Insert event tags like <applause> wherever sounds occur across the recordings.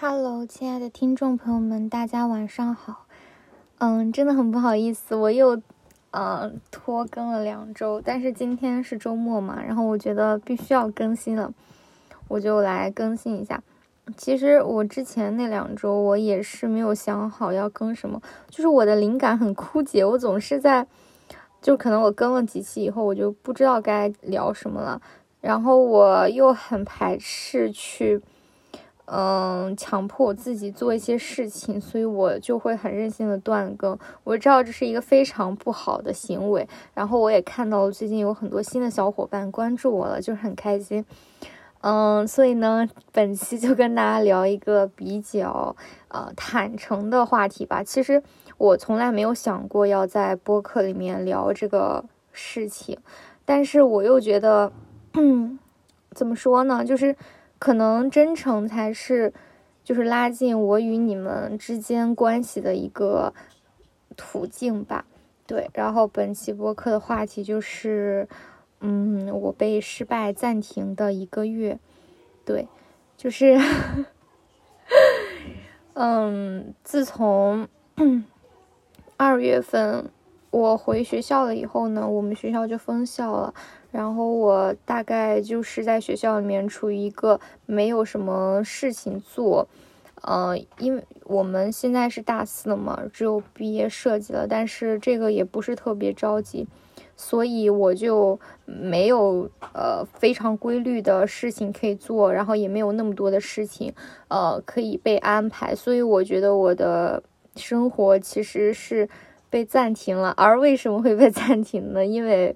Hello，亲爱的听众朋友们，大家晚上好。嗯，真的很不好意思，我又嗯拖更了两周，但是今天是周末嘛，然后我觉得必须要更新了，我就来更新一下。其实我之前那两周我也是没有想好要更什么，就是我的灵感很枯竭，我总是在，就可能我更了几期以后，我就不知道该聊什么了，然后我又很排斥去。嗯，强迫我自己做一些事情，所以我就会很任性的断更。我知道这是一个非常不好的行为，然后我也看到了最近有很多新的小伙伴关注我了，就是很开心。嗯，所以呢，本期就跟大家聊一个比较呃坦诚的话题吧。其实我从来没有想过要在播客里面聊这个事情，但是我又觉得，嗯，怎么说呢，就是。可能真诚才是，就是拉近我与你们之间关系的一个途径吧。对，然后本期播客的话题就是，嗯，我被失败暂停的一个月。对，就是，<laughs> 嗯，自从二月份我回学校了以后呢，我们学校就封校了。然后我大概就是在学校里面处于一个没有什么事情做，呃，因为我们现在是大四了嘛，只有毕业设计了，但是这个也不是特别着急，所以我就没有呃非常规律的事情可以做，然后也没有那么多的事情呃可以被安排，所以我觉得我的生活其实是被暂停了。而为什么会被暂停呢？因为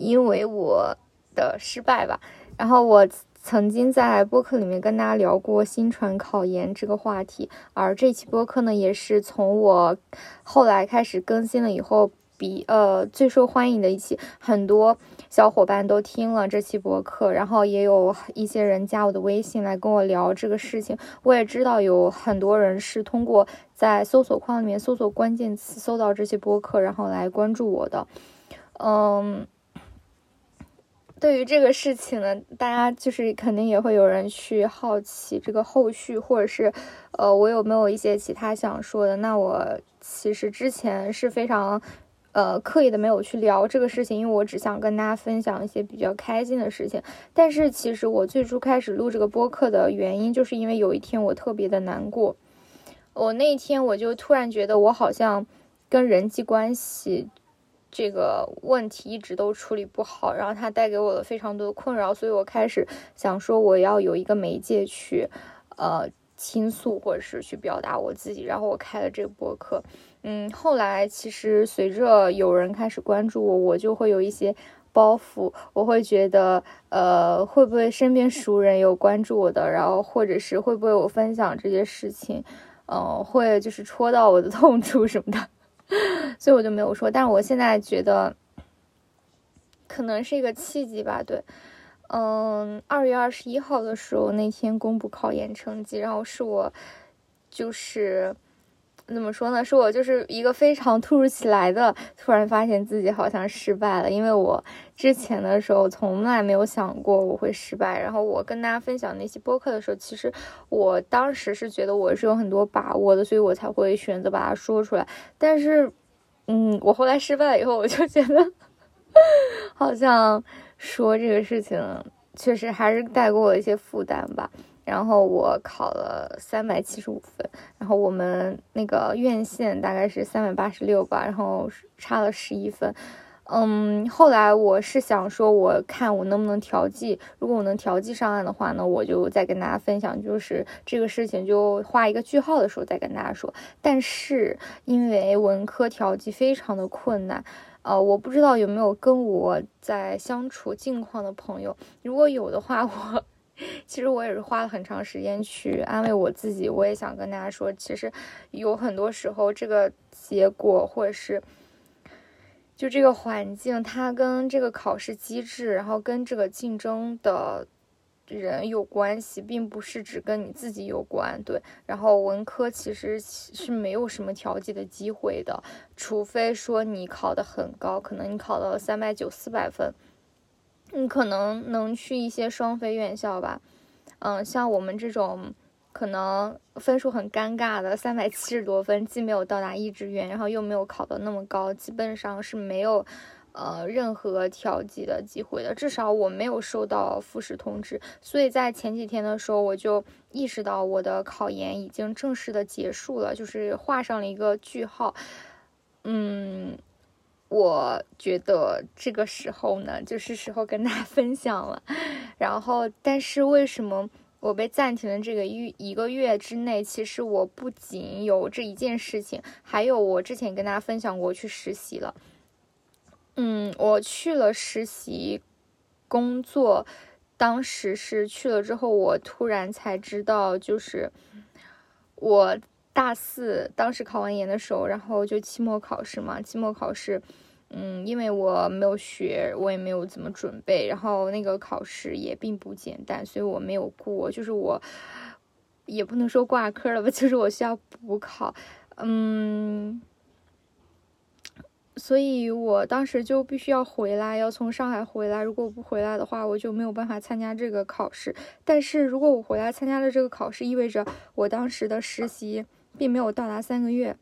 因为我的失败吧，然后我曾经在播客里面跟大家聊过新传考研这个话题，而这期播客呢，也是从我后来开始更新了以后，比呃最受欢迎的一期，很多小伙伴都听了这期播客，然后也有一些人加我的微信来跟我聊这个事情，我也知道有很多人是通过在搜索框里面搜索关键词搜到这些播客，然后来关注我的，嗯。对于这个事情呢，大家就是肯定也会有人去好奇这个后续，或者是，呃，我有没有一些其他想说的？那我其实之前是非常，呃，刻意的没有去聊这个事情，因为我只想跟大家分享一些比较开心的事情。但是其实我最初开始录这个播客的原因，就是因为有一天我特别的难过，我那一天我就突然觉得我好像跟人际关系。这个问题一直都处理不好，然后它带给我了非常多的困扰，所以我开始想说我要有一个媒介去，呃，倾诉或者是去表达我自己，然后我开了这个博客。嗯，后来其实随着有人开始关注我，我就会有一些包袱，我会觉得，呃，会不会身边熟人有关注我的，然后或者是会不会我分享这些事情，嗯，会就是戳到我的痛处什么的。<laughs> 所以我就没有说，但是我现在觉得可能是一个契机吧。对，嗯，二月二十一号的时候那天公布考研成绩，然后是我就是。怎么说呢？是我就是一个非常突如其来的，突然发现自己好像失败了。因为我之前的时候从来没有想过我会失败。然后我跟大家分享那些播客的时候，其实我当时是觉得我是有很多把握的，所以我才会选择把它说出来。但是，嗯，我后来失败了以后，我就觉得好像说这个事情确实还是带给我一些负担吧。然后我考了三百七十五分，然后我们那个院线大概是三百八十六吧，然后差了十一分。嗯，后来我是想说，我看我能不能调剂，如果我能调剂上岸的话呢，我就再跟大家分享，就是这个事情就画一个句号的时候再跟大家说。但是因为文科调剂非常的困难，呃，我不知道有没有跟我在相处近况的朋友，如果有的话，<laughs> 我。其实我也是花了很长时间去安慰我自己。我也想跟大家说，其实有很多时候，这个结果或者是就这个环境，它跟这个考试机制，然后跟这个竞争的人有关系，并不是只跟你自己有关。对，然后文科其实是没有什么调剂的机会的，除非说你考得很高，可能你考到了三百九、四百分。你可能能去一些双非院校吧，嗯，像我们这种可能分数很尴尬的三百七十多分，既没有到达一志愿，然后又没有考得那么高，基本上是没有。呃，任何调剂的机会的，至少我没有收到复试通知，所以在前几天的时候，我就意识到我的考研已经正式的结束了，就是画上了一个句号。嗯，我觉得这个时候呢，就是时候跟大家 <laughs> 分享了。然后，但是为什么我被暂停的这个一一个月之内，其实我不仅有这一件事情，还有我之前跟大家分享过去实习了。嗯，我去了实习工作，当时是去了之后，我突然才知道，就是我大四当时考完研的时候，然后就期末考试嘛，期末考试，嗯，因为我没有学，我也没有怎么准备，然后那个考试也并不简单，所以我没有过，就是我也不能说挂科了吧，<laughs> 就是我需要补考，嗯。所以我当时就必须要回来，要从上海回来。如果我不回来的话，我就没有办法参加这个考试。但是如果我回来参加了这个考试，意味着我当时的实习并没有到达三个月，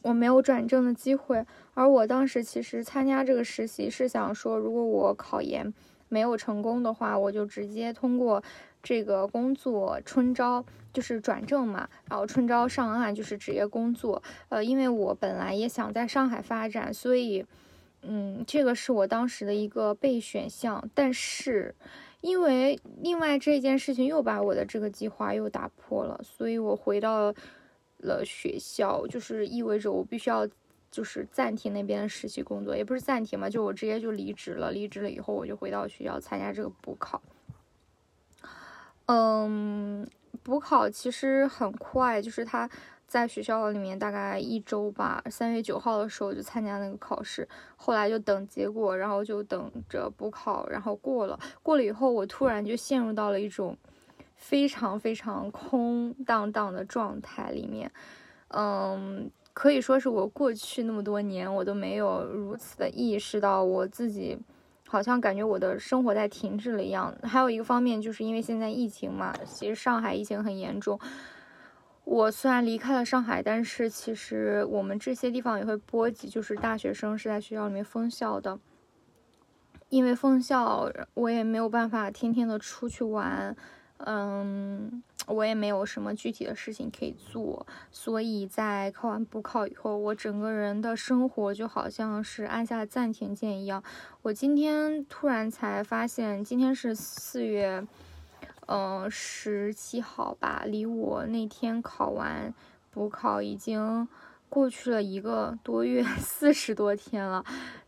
我没有转正的机会。而我当时其实参加这个实习是想说，如果我考研没有成功的话，我就直接通过。这个工作春招就是转正嘛，然后春招上岸就是职业工作。呃，因为我本来也想在上海发展，所以，嗯，这个是我当时的一个备选项。但是，因为另外这件事情又把我的这个计划又打破了，所以我回到了学校，就是意味着我必须要就是暂停那边的实习工作，也不是暂停嘛，就我直接就离职了。离职了以后，我就回到学校参加这个补考。嗯，补考其实很快，就是它在学校里面大概一周吧，三月九号的时候就参加那个考试，后来就等结果，然后就等着补考，然后过了。过了以后，我突然就陷入到了一种非常非常空荡荡的状态里面。嗯，可以说是我过去那么多年，我都没有如此的意识到我自己。好像感觉我的生活在停滞了一样。还有一个方面，就是因为现在疫情嘛，其实上海疫情很严重。我虽然离开了上海，但是其实我们这些地方也会波及，就是大学生是在学校里面封校的。因为封校，我也没有办法天天的出去玩。嗯，我也没有什么具体的事情可以做，所以在考完补考以后，我整个人的生活就好像是按下暂停键一样。我今天突然才发现，今天是四月，嗯，十七号吧，离我那天考完补考已经过去了一个多月，四十多天了，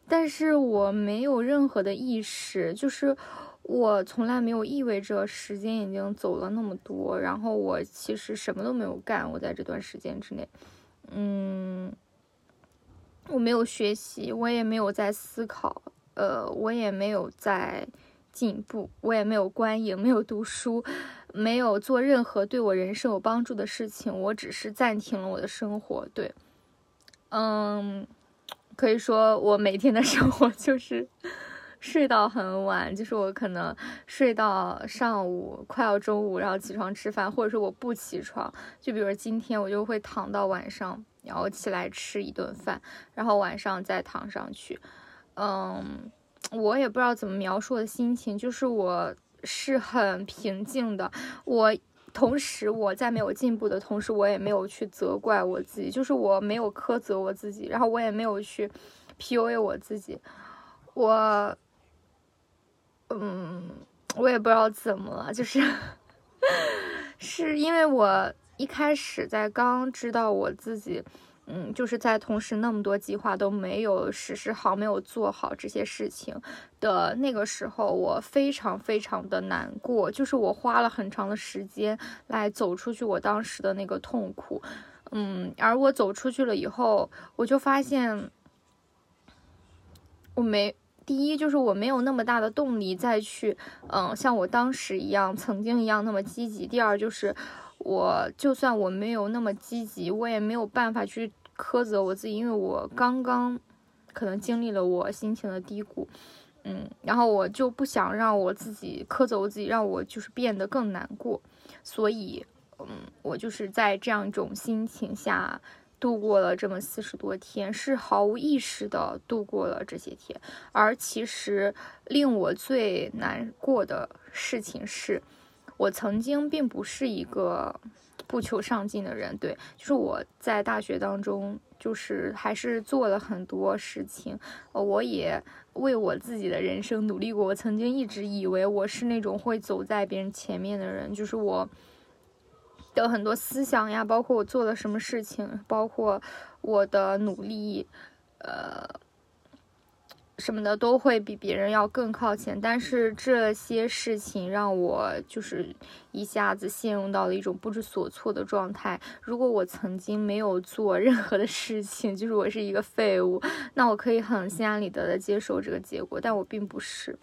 但是我没有任何的意识，就是。我从来没有意味着时间已经走了那么多，然后我其实什么都没有干。我在这段时间之内，嗯，我没有学习，我也没有在思考，呃，我也没有在进步，我也没有观影，没有读书，没有做任何对我人生有帮助的事情。我只是暂停了我的生活。对，嗯，可以说我每天的生活就是。<laughs> 睡到很晚，就是我可能睡到上午快要中午，然后起床吃饭，或者说我不起床，就比如今天我就会躺到晚上，然后起来吃一顿饭，然后晚上再躺上去。嗯，我也不知道怎么描述我的心情，就是我是很平静的。我同时我在没有进步的同时，我也没有去责怪我自己，就是我没有苛责我自己，然后我也没有去 PUA 我自己，我。嗯，我也不知道怎么了，就是 <laughs> 是因为我一开始在刚知道我自己，嗯，就是在同时那么多计划都没有实施好、没有做好这些事情的那个时候，我非常非常的难过，就是我花了很长的时间来走出去我当时的那个痛苦，嗯，而我走出去了以后，我就发现我没。第一就是我没有那么大的动力再去，嗯，像我当时一样，曾经一样那么积极。第二就是，我就算我没有那么积极，我也没有办法去苛责我自己，因为我刚刚可能经历了我心情的低谷，嗯，然后我就不想让我自己苛责我自己，让我就是变得更难过，所以，嗯，我就是在这样一种心情下度过了这么四十多天，是毫无意识的度过了这些天。而其实令我最难过的事情是，我曾经并不是一个不求上进的人，对，就是我在大学当中。就是还是做了很多事情，我也为我自己的人生努力过。我曾经一直以为我是那种会走在别人前面的人，就是我的很多思想呀，包括我做了什么事情，包括我的努力，呃。什么的都会比别人要更靠前，但是这些事情让我就是一下子陷入到了一种不知所措的状态。如果我曾经没有做任何的事情，就是我是一个废物，那我可以很心安理得的接受这个结果。但我并不是，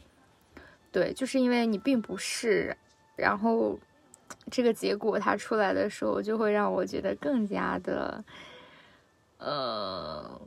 对，就是因为你并不是，然后这个结果它出来的时候，就会让我觉得更加的，呃。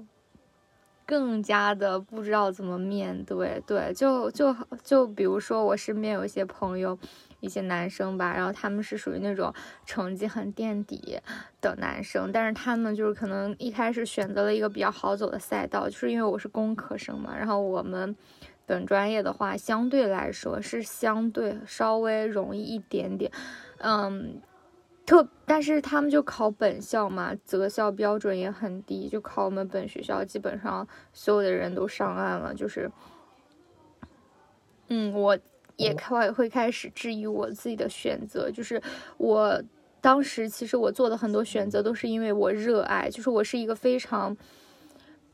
更加的不知道怎么面对，对，就就就比如说我身边有一些朋友，一些男生吧，然后他们是属于那种成绩很垫底的男生，但是他们就是可能一开始选择了一个比较好走的赛道，就是因为我是工科生嘛，然后我们本专业的话相对来说是相对稍微容易一点点，嗯。特，但是他们就考本校嘛，择校标准也很低，就考我们本学校，基本上所有的人都上岸了。就是，嗯，我也开会开始质疑我自己的选择，就是我当时其实我做的很多选择都是因为我热爱，就是我是一个非常。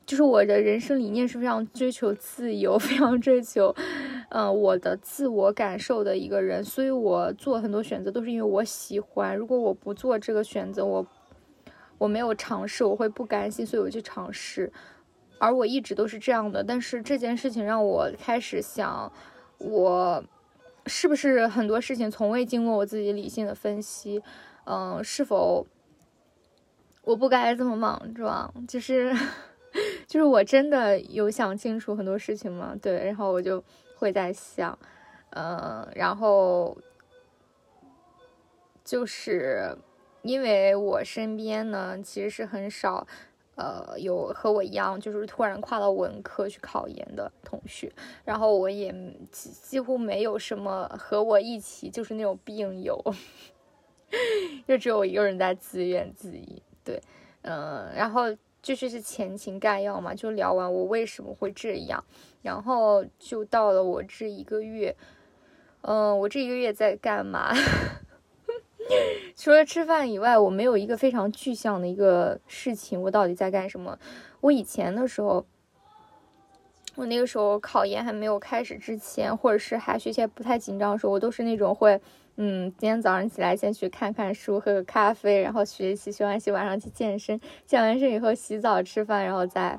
就是我的人生理念是非常追求自由，非常追求，嗯，我的自我感受的一个人，所以我做很多选择都是因为我喜欢。如果我不做这个选择，我我没有尝试，我会不甘心，所以我去尝试。而我一直都是这样的，但是这件事情让我开始想，我是不是很多事情从未经过我自己理性的分析？嗯，是否我不该这么莽撞？就是。<laughs> 就是我真的有想清楚很多事情吗？对，然后我就会在想，嗯，然后就是因为我身边呢，其实是很少，呃，有和我一样就是突然跨到文科去考研的同学，然后我也几几乎没有什么和我一起就是那种病友，<laughs> 就只有我一个人在自怨自艾，对，嗯，然后。这就是前情概要嘛，就聊完我为什么会这样，然后就到了我这一个月，嗯，我这一个月在干嘛？<laughs> 除了吃饭以外，我没有一个非常具象的一个事情，我到底在干什么？我以前的时候，我那个时候考研还没有开始之前，或者是还学习不太紧张的时候，我都是那种会。嗯，今天早上起来先去看看书，喝个咖啡，然后学习，学完习晚上去健身，健完身以后洗澡吃饭，然后再，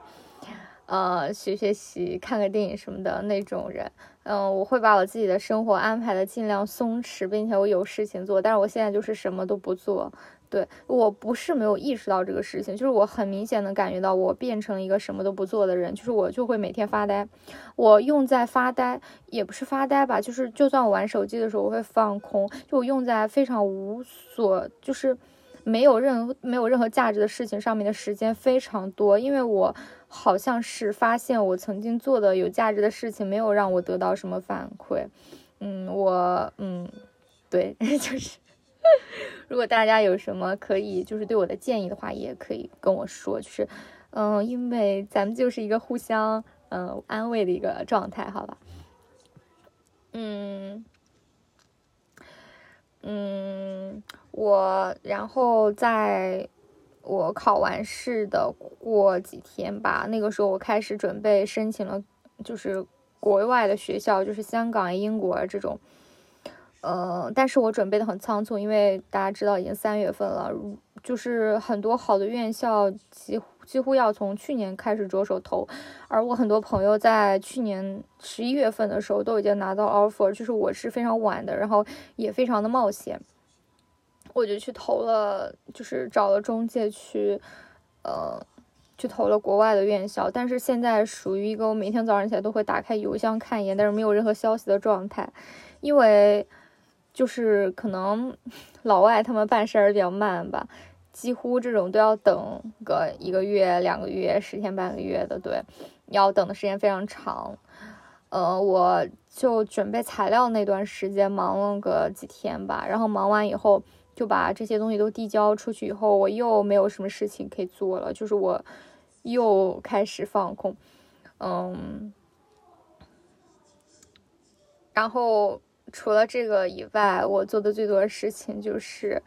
呃，学学习，看个电影什么的那种人。嗯，我会把我自己的生活安排的尽量松弛，并且我有事情做，但是我现在就是什么都不做。对我不是没有意识到这个事情，就是我很明显的感觉到我变成一个什么都不做的人，就是我就会每天发呆。我用在发呆也不是发呆吧，就是就算我玩手机的时候，我会放空，就我用在非常无所，就是没有任何没有任何价值的事情上面的时间非常多，因为我好像是发现我曾经做的有价值的事情没有让我得到什么反馈。嗯，我嗯，对，<laughs> 就是。<laughs> 如果大家有什么可以就是对我的建议的话，也可以跟我说。就是，嗯，因为咱们就是一个互相嗯安慰的一个状态，好吧？嗯嗯，我然后在我考完试的过几天吧，那个时候我开始准备申请了，就是国外的学校，就是香港、英国这种。呃，但是我准备的很仓促，因为大家知道已经三月份了，就是很多好的院校几几乎要从去年开始着手投，而我很多朋友在去年十一月份的时候都已经拿到 offer，就是我是非常晚的，然后也非常的冒险，我就去投了，就是找了中介去，呃。去投了国外的院校，但是现在属于一个我每天早上起来都会打开邮箱看一眼，但是没有任何消息的状态，因为就是可能 <laughs> 老外他们办事儿比较慢吧，几乎这种都要等个一个月、两个月、十天半个月的，对，要等的时间非常长。呃，我就准备材料那段时间忙了个几天吧，然后忙完以后。就把这些东西都递交出去以后，我又没有什么事情可以做了，就是我又开始放空，嗯，然后除了这个以外，我做的最多的事情就是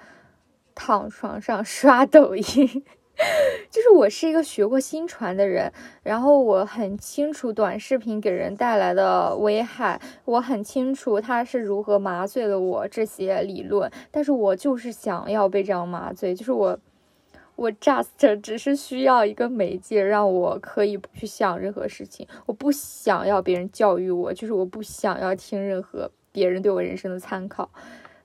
躺床上 <laughs> 刷抖音。就是我是一个学过新传的人，然后我很清楚短视频给人带来的危害，我很清楚它是如何麻醉了我这些理论，但是我就是想要被这样麻醉，就是我，我 just 只是需要一个媒介，让我可以不去想任何事情，我不想要别人教育我，就是我不想要听任何别人对我人生的参考，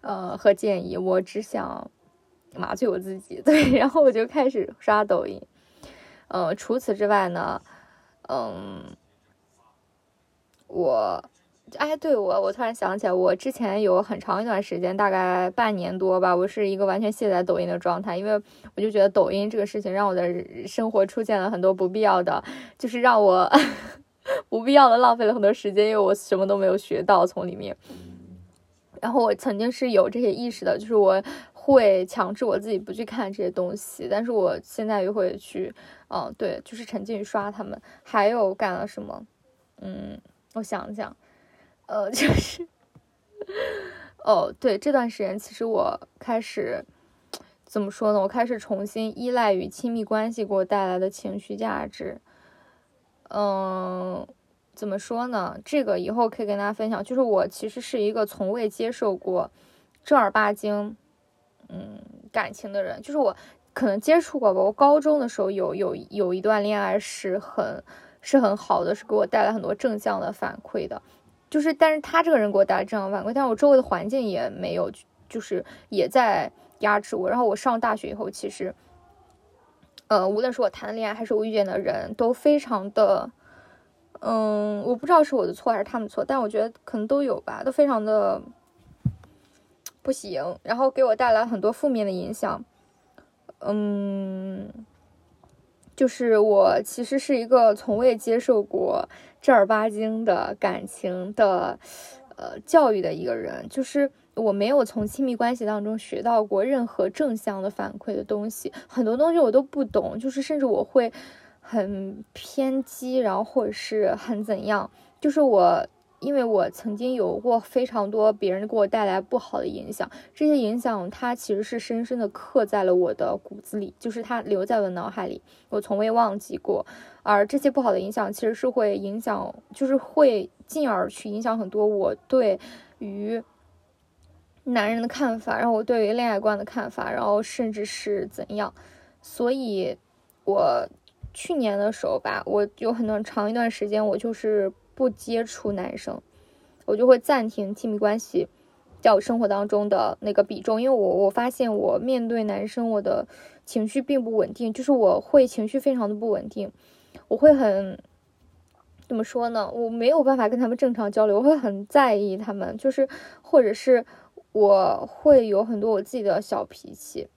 呃和建议，我只想。麻醉我自己，<laughs> 对，然后我就开始刷抖音。嗯，除此之外呢，嗯，我，哎，对我，我突然想起来，我之前有很长一段时间，大概半年多吧，我是一个完全卸载抖音的状态，因为我就觉得抖音这个事情让我的生活出现了很多不必要的，就是让我 <laughs> 不必要的浪费了很多时间，因为我什么都没有学到从里面。然后我曾经是有这些意识的，就是我。会强制我自己不去看这些东西，但是我现在又会去，嗯，对，就是沉浸于刷他们。还有干了什么？嗯，我想想，呃，就是，哦，对，这段时间其实我开始怎么说呢？我开始重新依赖于亲密关系给我带来的情绪价值。嗯，怎么说呢？这个以后可以跟大家分享。就是我其实是一个从未接受过正儿八经。嗯，感情的人就是我，可能接触过吧。我高中的时候有有有一段恋爱是很是很好的，是给我带来很多正向的反馈的。就是，但是他这个人给我带来正向反馈，但我周围的环境也没有，就是也在压制我。然后我上大学以后，其实，呃，无论是我谈的恋爱还是我遇见的人都非常的，嗯，我不知道是我的错还是他们错，但我觉得可能都有吧，都非常的。不行，然后给我带来很多负面的影响。嗯，就是我其实是一个从未接受过正儿八经的感情的呃教育的一个人，就是我没有从亲密关系当中学到过任何正向的反馈的东西，很多东西我都不懂，就是甚至我会很偏激，然后或者是很怎样，就是我。因为我曾经有过非常多别人给我带来不好的影响，这些影响它其实是深深的刻在了我的骨子里，就是它留在了脑海里，我从未忘记过。而这些不好的影响其实是会影响，就是会进而去影响很多我对于男人的看法，然后我对于恋爱观的看法，然后甚至是怎样。所以，我去年的时候吧，我有很多长一段时间，我就是。不接触男生，我就会暂停亲密关系在我生活当中的那个比重，因为我我发现我面对男生，我的情绪并不稳定，就是我会情绪非常的不稳定，我会很怎么说呢？我没有办法跟他们正常交流，我会很在意他们，就是或者是我会有很多我自己的小脾气，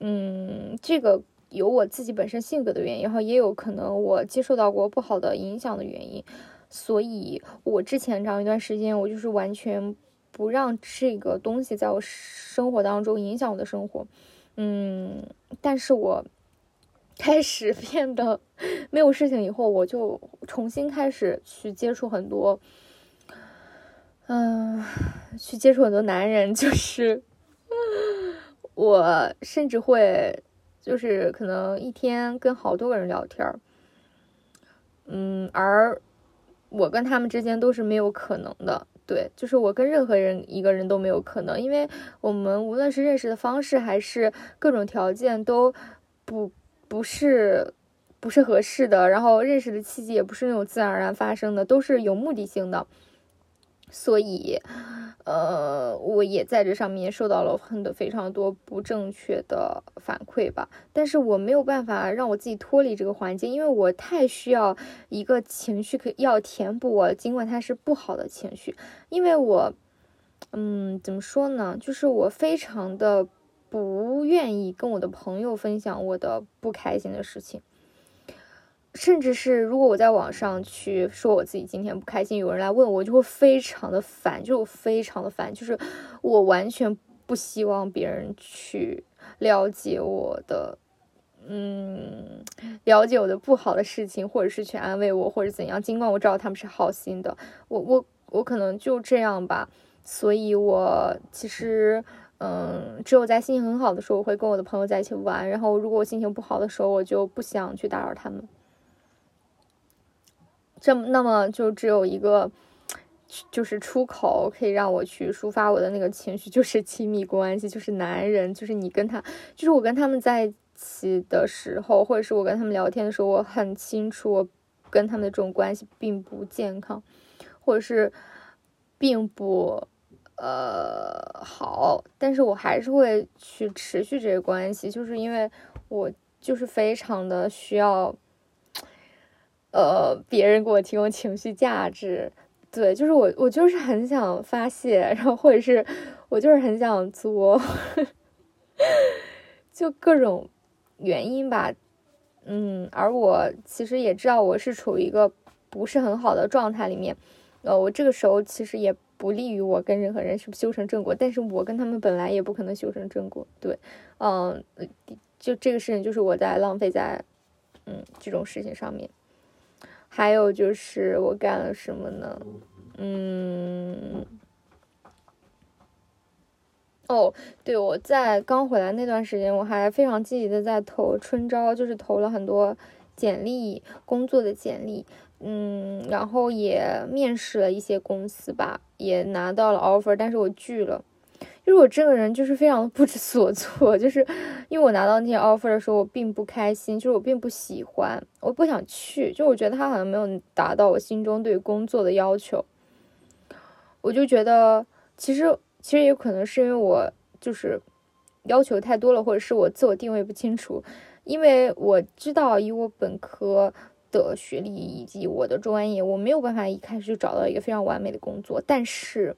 嗯，这个有我自己本身性格的原因，然后也有可能我接受到过不好的影响的原因。所以，我之前长一段时间，我就是完全不让这个东西在我生活当中影响我的生活。嗯，但是我 <laughs> 开始变得 <laughs> 没有事情以后，我就重新开始去接触很多，嗯，去接触很多男人，就是我甚至会就是可能一天跟好多个人聊天儿，嗯，而。我跟他们之间都是没有可能的，对，就是我跟任何人一个人都没有可能，因为我们无论是认识的方式还是各种条件都不不是不是合适的，然后认识的契机也不是那种自然而然发生的，都是有目的性的。所以。呃，我也在这上面受到了很多非常多不正确的反馈吧，但是我没有办法让我自己脱离这个环境，因为我太需要一个情绪可要填补我，尽管它是不好的情绪，因为我，嗯，怎么说呢，就是我非常的不愿意跟我的朋友分享我的不开心的事情。甚至是如果我在网上去说我自己今天不开心，有人来问我，就会非常的烦，就非常的烦，就是我完全不希望别人去了解我的，嗯，了解我的不好的事情，或者是去安慰我，或者怎样。尽管我知道他们是好心的，我我我可能就这样吧。所以，我其实，嗯，只有在心情很好的时候，我会跟我的朋友在一起玩。然后，如果我心情不好的时候，我就不想去打扰他们。这那么就只有一个，就是出口可以让我去抒发我的那个情绪，就是亲密关系，就是男人，就是你跟他，就是我跟他们在一起的时候，或者是我跟他们聊天的时候，我很清楚我跟他们的这种关系并不健康，或者是并不呃好，但是我还是会去持续这个关系，就是因为我就是非常的需要。呃，别人给我提供情绪价值，对，就是我，我就是很想发泄，然后或者是我就是很想作，<laughs> 就各种原因吧，嗯，而我其实也知道我是处于一个不是很好的状态里面，呃，我这个时候其实也不利于我跟任何人是修成正果，但是我跟他们本来也不可能修成正果，对，嗯，就这个事情就是我在浪费在，嗯，这种事情上面。还有就是我干了什么呢？嗯，哦，对，我在刚回来那段时间，我还非常积极的在投春招，就是投了很多简历，工作的简历，嗯，然后也面试了一些公司吧，也拿到了 offer，但是我拒了。因为我这个人就是非常不知所措，就是因为我拿到那些 offer 的时候，我并不开心，就是我并不喜欢，我不想去，就我觉得他好像没有达到我心中对工作的要求，我就觉得其实其实也可能是因为我就是要求太多了，或者是我自我定位不清楚，因为我知道以我本科的学历以及我的专业，我没有办法一开始就找到一个非常完美的工作，但是。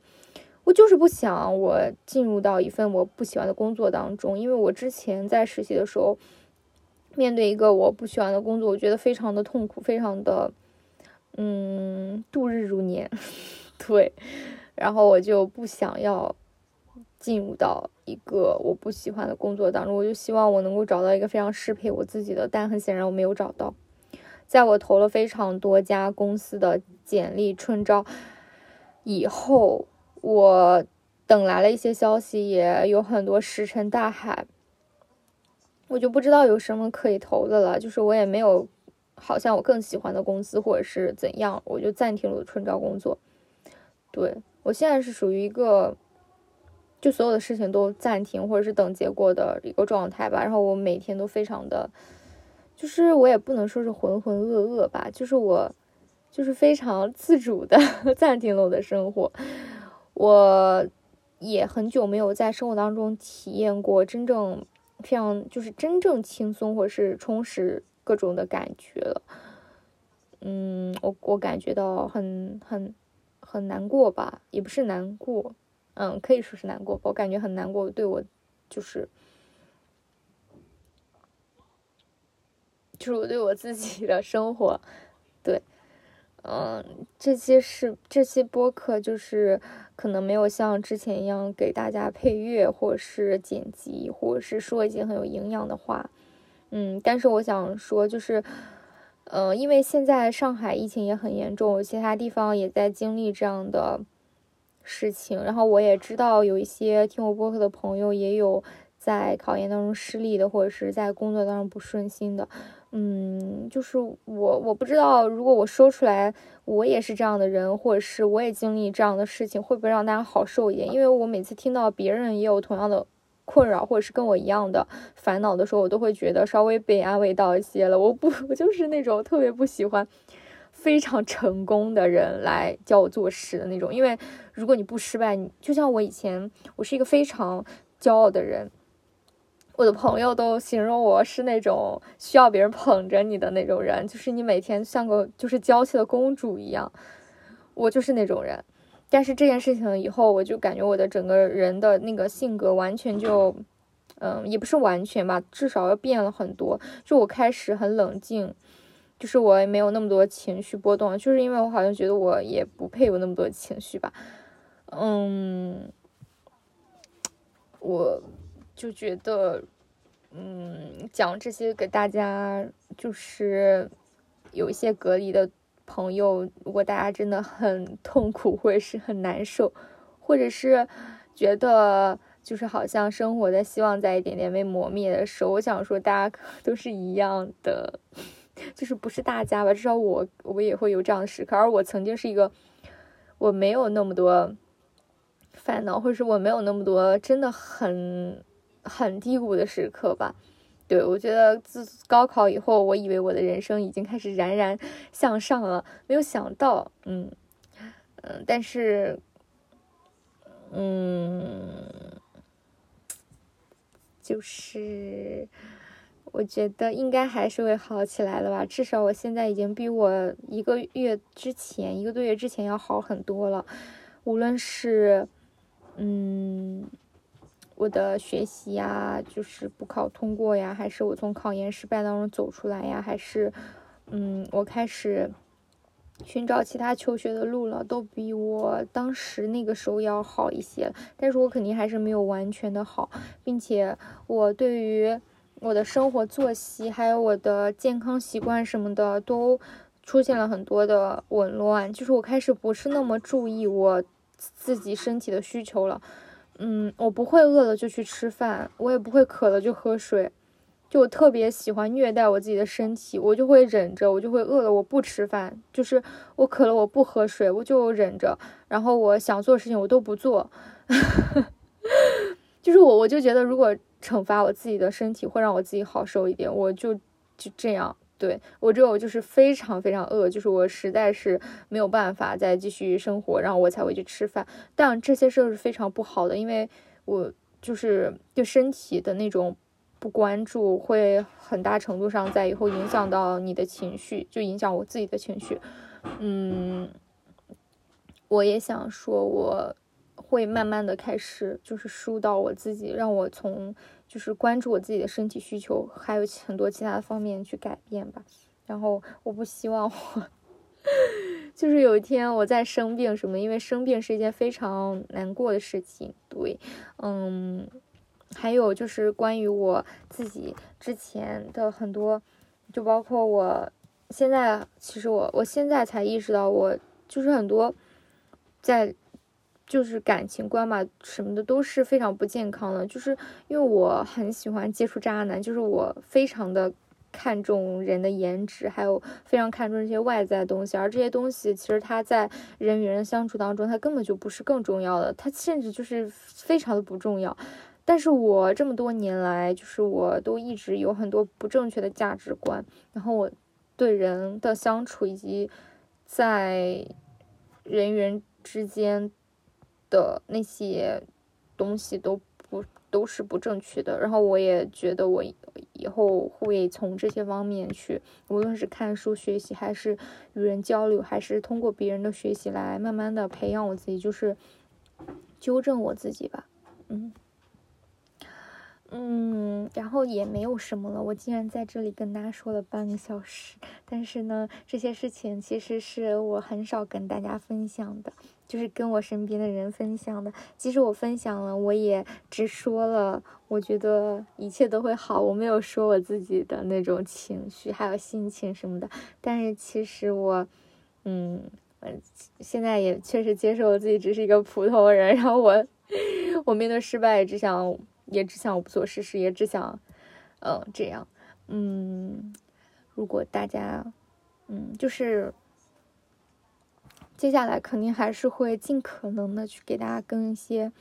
我就是不想我进入到一份我不喜欢的工作当中，因为我之前在实习的时候，面对一个我不喜欢的工作，我觉得非常的痛苦，非常的，嗯，度日如年，<laughs> 对，然后我就不想要进入到一个我不喜欢的工作当中，我就希望我能够找到一个非常适配我自己的，但很显然我没有找到，在我投了非常多家公司的简历春招以后。我等来了一些消息，也有很多石沉大海，我就不知道有什么可以投的了。就是我也没有，好像我更喜欢的公司或者是怎样，我就暂停了我春招工作。对我现在是属于一个，就所有的事情都暂停或者是等结果的一个状态吧。然后我每天都非常的，就是我也不能说是浑浑噩噩吧，就是我就是非常自主的 <laughs> 暂停了我的生活。我也很久没有在生活当中体验过真正非常就是真正轻松或是充实各种的感觉了。嗯，我我感觉到很很很难过吧，也不是难过，嗯，可以说是难过吧。我感觉很难过，对我就是就是我对我自己的生活，对。嗯，这期是这期播客，就是可能没有像之前一样给大家配乐，或者是剪辑，或者是说一些很有营养的话。嗯，但是我想说，就是，嗯，因为现在上海疫情也很严重，其他地方也在经历这样的事情。然后我也知道有一些听我播客的朋友也有在考研当中失利的，或者是在工作当中不顺心的。嗯，就是我，我不知道，如果我说出来，我也是这样的人，或者是我也经历这样的事情，会不会让大家好受一点？因为我每次听到别人也有同样的困扰，或者是跟我一样的烦恼的时候，我都会觉得稍微被安慰到一些了。我不，我就是那种特别不喜欢非常成功的人来教我做事的那种。因为如果你不失败，你就像我以前，我是一个非常骄傲的人，我的朋友都形容我是那种需要别人捧着你的那种人，就是你每天像个就是娇气的公主一样，我就是那种人。但是这件事情以后，我就感觉我的整个人的那个性格完全就。嗯，也不是完全吧，至少要变了很多。就我开始很冷静，就是我也没有那么多情绪波动，就是因为我好像觉得我也不配有那么多情绪吧。嗯，我就觉得，嗯，讲这些给大家，就是有一些隔离的朋友，如果大家真的很 <laughs> 痛苦，或者是很难受，或者是觉得。就是好像生活在希望在一点点被磨灭的时候，我想说大家 <laughs> 都是一样的，就是不是大家吧，至少我我也会有这样的时刻。而我曾经是一个我没有那么多烦恼，或者是我没有那么多真的很很低谷的时刻吧。对我觉得自高考以后，我以为我的人生已经开始冉冉向上了，没有想到，嗯嗯，但是嗯。就是，我觉得应该还是会好起来的吧。至少我现在已经比我一个月之前、一个多月之前要好很多了。无论是，嗯，我的学习呀，就是补考通过呀，还是我从考研失败当中走出来呀，还是，嗯，我开始。寻找其他求学的路了，都比我当时那个时候要好一些。但是我肯定还是没有完全的好，并且我对于我的生活作息，还有我的健康习惯什么的，都出现了很多的紊乱。就是我开始不是那么注意我自己身体的需求了。嗯，我不会饿了就去吃饭，我也不会渴了就喝水。就我特别喜欢虐待我自己的身体，我就会忍着，我就会饿了，我不吃饭，就是我渴了，我不喝水，我就忍着，然后我想做的事情我都不做，<laughs> 就是我我就觉得如果惩罚我自己的身体会让我自己好受一点，我就就这样，对我只有就是非常非常饿，就是我实在是没有办法再继续生活，然后我才会去吃饭，但这些事儿是非常不好的，因为我就是对身体的那种。不关注会很大程度上在以后影响到你的情绪，就影响我自己的情绪。嗯，我也想说，我会慢慢的开始就是疏导我自己，让我从就是关注我自己的身体需求，还有很多其他的方面去改变吧。然后我不希望我 <laughs> 就是有一天我在生病什么，因为生病是一件非常难过的事情。对，嗯。还有就是关于我自己之前的很多，就包括我现在，其实我我现在才意识到，我就是很多在就是感情观嘛什么的都是非常不健康的，就是因为我很喜欢接触渣男，就是我非常的看重人的颜值，还有非常看重这些外在的东西，而这些东西其实他在人与人相处当中，他根本就不是更重要的，他甚至就是非常的不重要。但是我这么多年来，就是我都一直有很多不正确的价值观，然后我对人的相处以及在人与人之间的那些东西都不都是不正确的。然后我也觉得我以后会从这些方面去，无论是看书学习，还是与人交流，还是通过别人的学习来慢慢的培养我自己，就是纠正我自己吧，嗯。嗯，然后也没有什么了。我竟然在这里跟大家说了半个小时，但是呢，这些事情其实是我很少跟大家分享的，就是跟我身边的人分享的。即使我分享了，我也只说了，我觉得一切都会好，我没有说我自己的那种情绪还有心情什么的。但是其实我，嗯，现在也确实接受我自己只是一个普通人，然后我，<laughs> 我面对失败只想。也只想无所事事，也只想，嗯，这样，嗯，如果大家，嗯，就是接下来肯定还是会尽可能的去给大家更一些，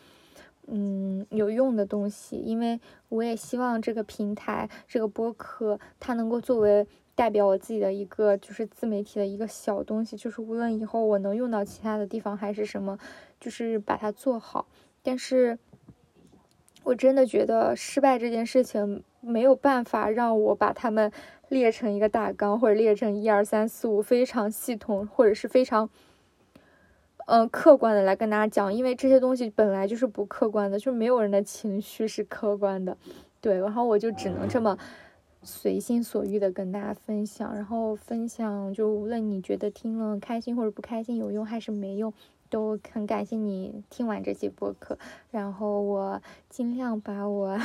嗯有用的东西，因为我也希望这个平台这个播客它能够作为代表我自己的一个就是自媒体的一个小东西，就是无论以后我能用到其他的地方还是什么，就是把它做好。但是，我真的觉得失败这件事情没有办法让我把它们列成一个大纲，或者列成一二三四五非常系统，或者是非常，嗯，客观的来跟大家讲，因为这些东西本来就是不客观的，就没有人的情绪是客观的，对，然后我就只能这么随心所欲的跟大家分享，然后分享就无论你觉得听了开心或者不开心，有用还是没用。都很感谢你听完这期播客，然后我尽量把我，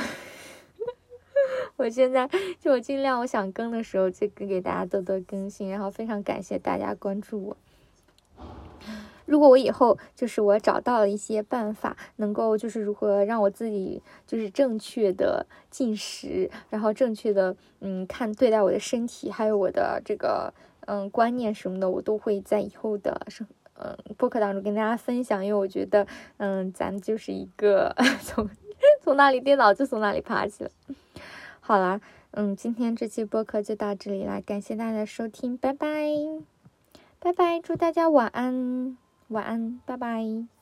<laughs> 我现在就我尽量我想更的时候就给给大家多多更新，然后非常感谢大家关注我。如果我以后就是我找到了一些办法，能够就是如何让我自己就是正确的进食，然后正确的嗯看对待我的身体，还有我的这个嗯观念什么的，我都会在以后的生。嗯，播客当中跟大家分享，因为我觉得，嗯，咱就是一个 <laughs> 从从那里跌倒就从那里爬起来。好啦，嗯，今天这期播客就到这里啦，感谢大家的收听，拜拜，拜拜，祝大家晚安，晚安，拜拜。